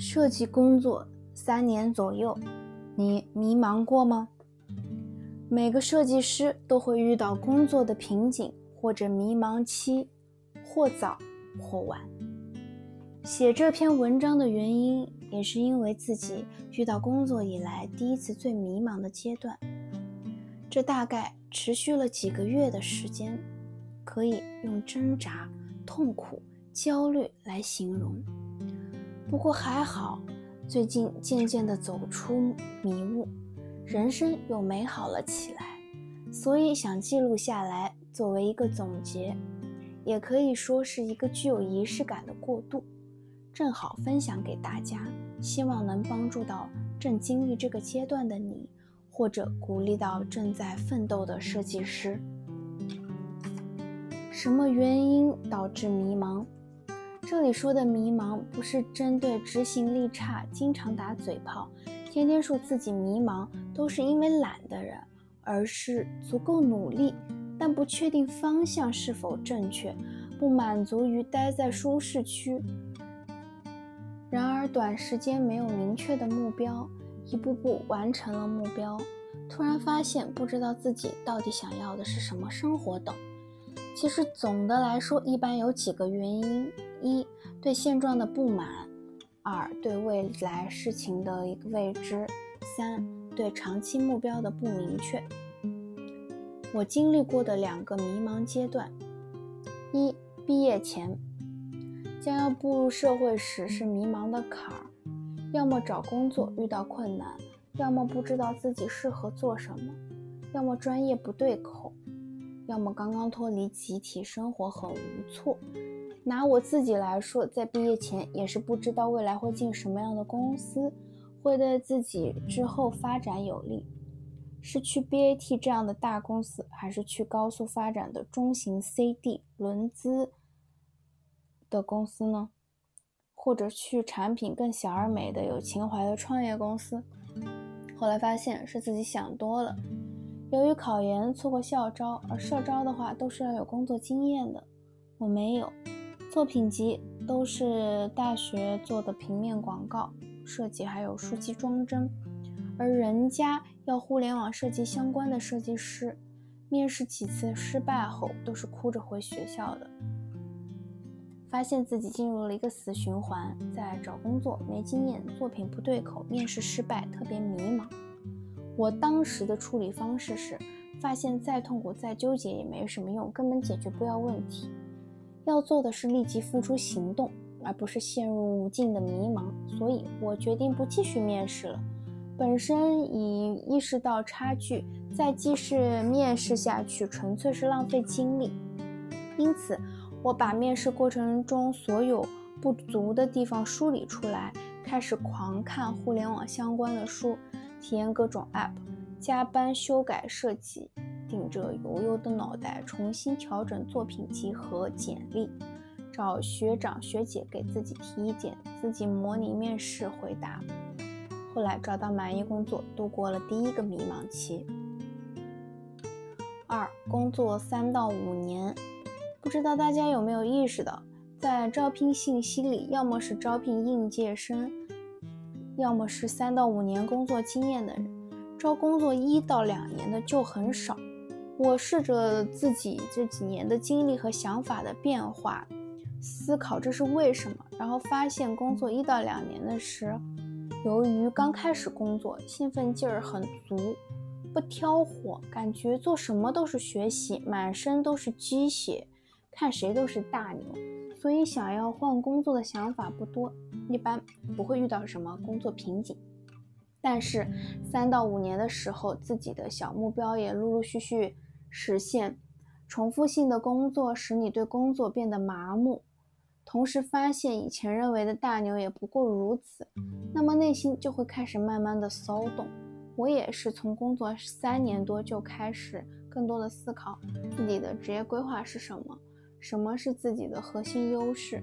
设计工作三年左右，你迷茫过吗？每个设计师都会遇到工作的瓶颈或者迷茫期，或早或晚。写这篇文章的原因，也是因为自己遇到工作以来第一次最迷茫的阶段。这大概持续了几个月的时间，可以用挣扎、痛苦、焦虑来形容。不过还好，最近渐渐地走出迷雾，人生又美好了起来，所以想记录下来，作为一个总结，也可以说是一个具有仪式感的过渡。正好分享给大家，希望能帮助到正经历这个阶段的你，或者鼓励到正在奋斗的设计师。什么原因导致迷茫？这里说的迷茫，不是针对执行力差、经常打嘴炮、天天说自己迷茫都是因为懒的人，而是足够努力，但不确定方向是否正确，不满足于待在舒适区。然而，短时间没有明确的目标，一步步完成了目标，突然发现不知道自己到底想要的是什么生活等。其实总的来说，一般有几个原因：一对现状的不满；二对未来事情的一个未知；三对长期目标的不明确。我经历过的两个迷茫阶段：一毕业前。将要步入社会时是迷茫的坎儿，要么找工作遇到困难，要么不知道自己适合做什么，要么专业不对口，要么刚刚脱离集体生活很无措。拿我自己来说，在毕业前也是不知道未来会进什么样的公司，会对自己之后发展有利，是去 BAT 这样的大公司，还是去高速发展的中型 CD 轮资？的公司呢，或者去产品更小而美的、有情怀的创业公司。后来发现是自己想多了。由于考研错过校招，而社招的话都是要有工作经验的，我没有。作品集都是大学做的平面广告设计，还有书籍装帧，而人家要互联网设计相关的设计师，面试几次失败后都是哭着回学校的。发现自己进入了一个死循环，在找工作没经验，作品不对口，面试失败，特别迷茫。我当时的处理方式是，发现再痛苦再纠结也没什么用，根本解决不了问题。要做的是立即付出行动，而不是陷入无尽的迷茫。所以我决定不继续面试了。本身已意识到差距，再继续面试下去纯粹是浪费精力，因此。我把面试过程中所有不足的地方梳理出来，开始狂看互联网相关的书，体验各种 App，加班修改设计，顶着油油的脑袋重新调整作品集和简历，找学长学姐给自己提意见，自己模拟面试回答。后来找到满意工作，度过了第一个迷茫期。二，工作三到五年。不知道大家有没有意识到，在招聘信息里，要么是招聘应届生，要么是三到五年工作经验的人，招工作一到两年的就很少。我试着自己这几年的经历和想法的变化，思考这是为什么，然后发现工作一到两年的时，由于刚开始工作，兴奋劲儿很足，不挑火，感觉做什么都是学习，满身都是鸡血。看谁都是大牛，所以想要换工作的想法不多，一般不会遇到什么工作瓶颈。但是三到五年的时候，自己的小目标也陆陆续续实现，重复性的工作使你对工作变得麻木，同时发现以前认为的大牛也不过如此，那么内心就会开始慢慢的骚动。我也是从工作三年多就开始更多的思考自己的职业规划是什么。什么是自己的核心优势？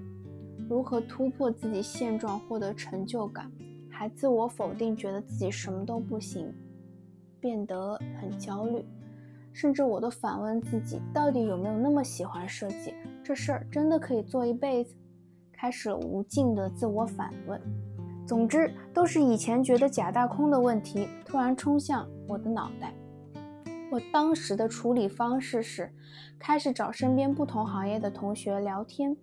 如何突破自己现状，获得成就感？还自我否定，觉得自己什么都不行，变得很焦虑。甚至我都反问自己，到底有没有那么喜欢设计？这事儿真的可以做一辈子？开始了无尽的自我反问。总之，都是以前觉得假大空的问题突然冲向我的脑袋。我当时的处理方式是，开始找身边不同行业的同学聊天，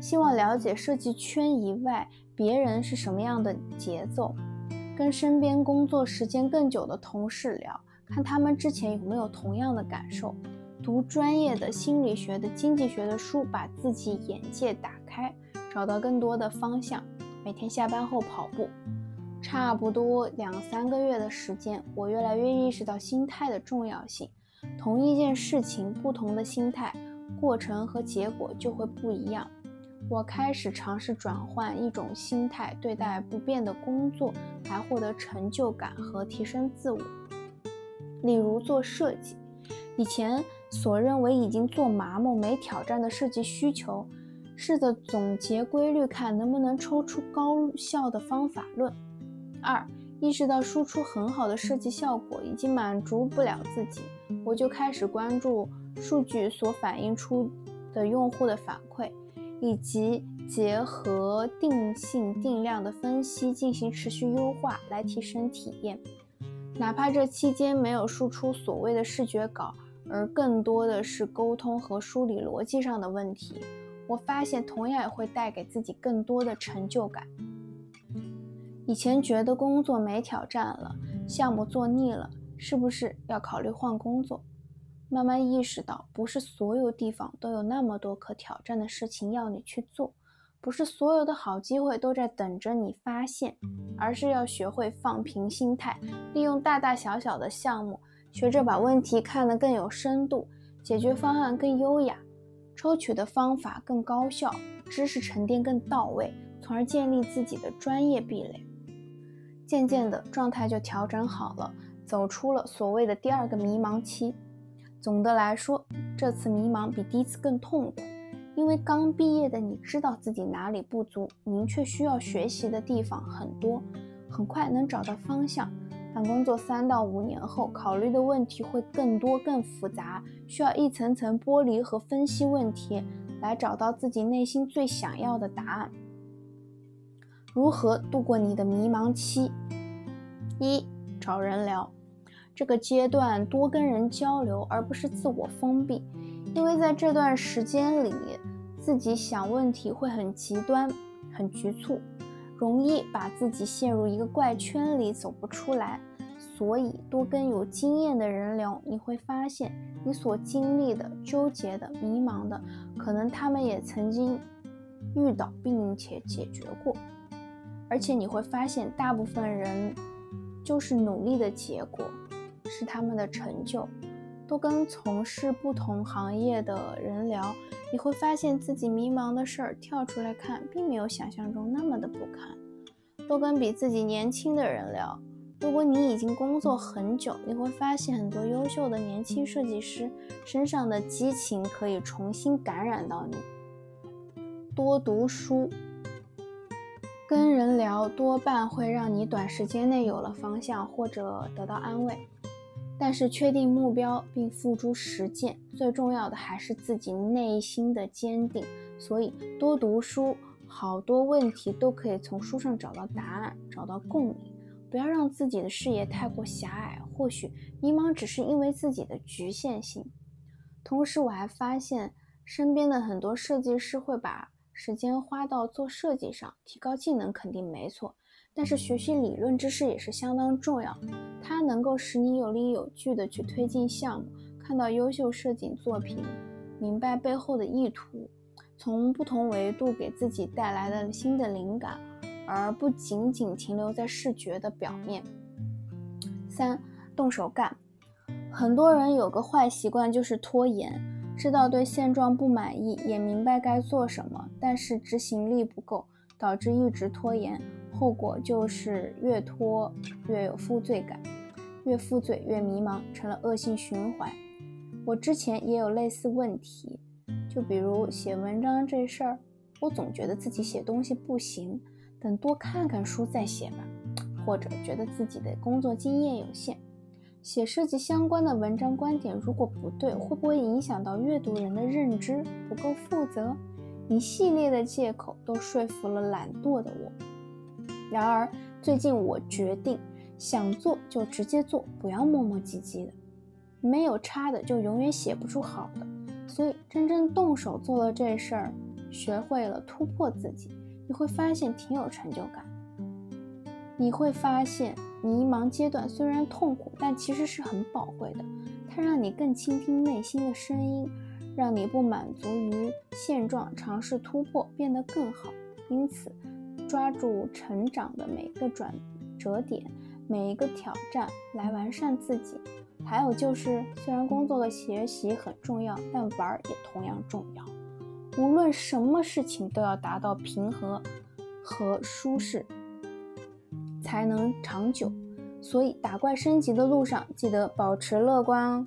希望了解设计圈以外别人是什么样的节奏；跟身边工作时间更久的同事聊，看他们之前有没有同样的感受；读专业的心理学的、经济学的书，把自己眼界打开，找到更多的方向。每天下班后跑步，差不多两三个月的时间，我越来越意识到心态的重要性。同一件事情，不同的心态，过程和结果就会不一样。我开始尝试转换一种心态，对待不变的工作，来获得成就感和提升自我。例如做设计，以前所认为已经做麻木、没挑战的设计需求。试着总结规律，看能不能抽出高效的方法论。二，意识到输出很好的设计效果已经满足不了自己，我就开始关注数据所反映出的用户的反馈，以及结合定性定量的分析进行持续优化，来提升体验。哪怕这期间没有输出所谓的视觉稿，而更多的是沟通和梳理逻辑上的问题。我发现，同样也会带给自己更多的成就感。以前觉得工作没挑战了，项目做腻了，是不是要考虑换工作？慢慢意识到，不是所有地方都有那么多可挑战的事情要你去做，不是所有的好机会都在等着你发现，而是要学会放平心态，利用大大小小的项目，学着把问题看得更有深度，解决方案更优雅。抽取的方法更高效，知识沉淀更到位，从而建立自己的专业壁垒。渐渐的，状态就调整好了，走出了所谓的第二个迷茫期。总的来说，这次迷茫比第一次更痛苦，因为刚毕业的你知道自己哪里不足，明确需要学习的地方很多，很快能找到方向。但工作三到五年后，考虑的问题会更多、更复杂，需要一层层剥离和分析问题，来找到自己内心最想要的答案。如何度过你的迷茫期？一、找人聊。这个阶段多跟人交流，而不是自我封闭，因为在这段时间里，自己想问题会很极端、很局促。容易把自己陷入一个怪圈里走不出来，所以多跟有经验的人聊，你会发现你所经历的、纠结的、迷茫的，可能他们也曾经遇到并且解决过，而且你会发现大部分人就是努力的结果，是他们的成就。多跟从事不同行业的人聊，你会发现自己迷茫的事儿，跳出来看，并没有想象中那么的不堪。多跟比自己年轻的人聊，如果你已经工作很久，你会发现很多优秀的年轻设计师身上的激情可以重新感染到你。多读书，跟人聊多半会让你短时间内有了方向或者得到安慰。但是确定目标并付诸实践，最重要的还是自己内心的坚定。所以多读书，好多问题都可以从书上找到答案，找到共鸣。不要让自己的视野太过狭隘，或许迷茫只是因为自己的局限性。同时，我还发现身边的很多设计师会把时间花到做设计上，提高技能肯定没错。但是学习理论知识也是相当重要，它能够使你有理有据的去推进项目，看到优秀设计作品，明白背后的意图，从不同维度给自己带来了新的灵感，而不仅仅停留在视觉的表面。三，动手干。很多人有个坏习惯就是拖延，知道对现状不满意，也明白该做什么，但是执行力不够，导致一直拖延。后果就是越拖越有负罪感，越负罪越迷茫，成了恶性循环。我之前也有类似问题，就比如写文章这事儿，我总觉得自己写东西不行，等多看看书再写吧。或者觉得自己的工作经验有限，写设计相关的文章观点如果不对，会不会影响到阅读人的认知？不够负责，一系列的借口都说服了懒惰的我。然而，最近我决定，想做就直接做，不要磨磨唧唧的。没有差的，就永远写不出好的。所以，真正动手做了这事儿，学会了突破自己，你会发现挺有成就感。你会发现，迷茫阶段虽然痛苦，但其实是很宝贵的。它让你更倾听内心的声音，让你不满足于现状，尝试突破，变得更好。因此，抓住成长的每一个转折点，每一个挑战，来完善自己。还有就是，虽然工作和学习很重要，但玩儿也同样重要。无论什么事情，都要达到平和和舒适。才能长久，所以打怪升级的路上，记得保持乐观哦。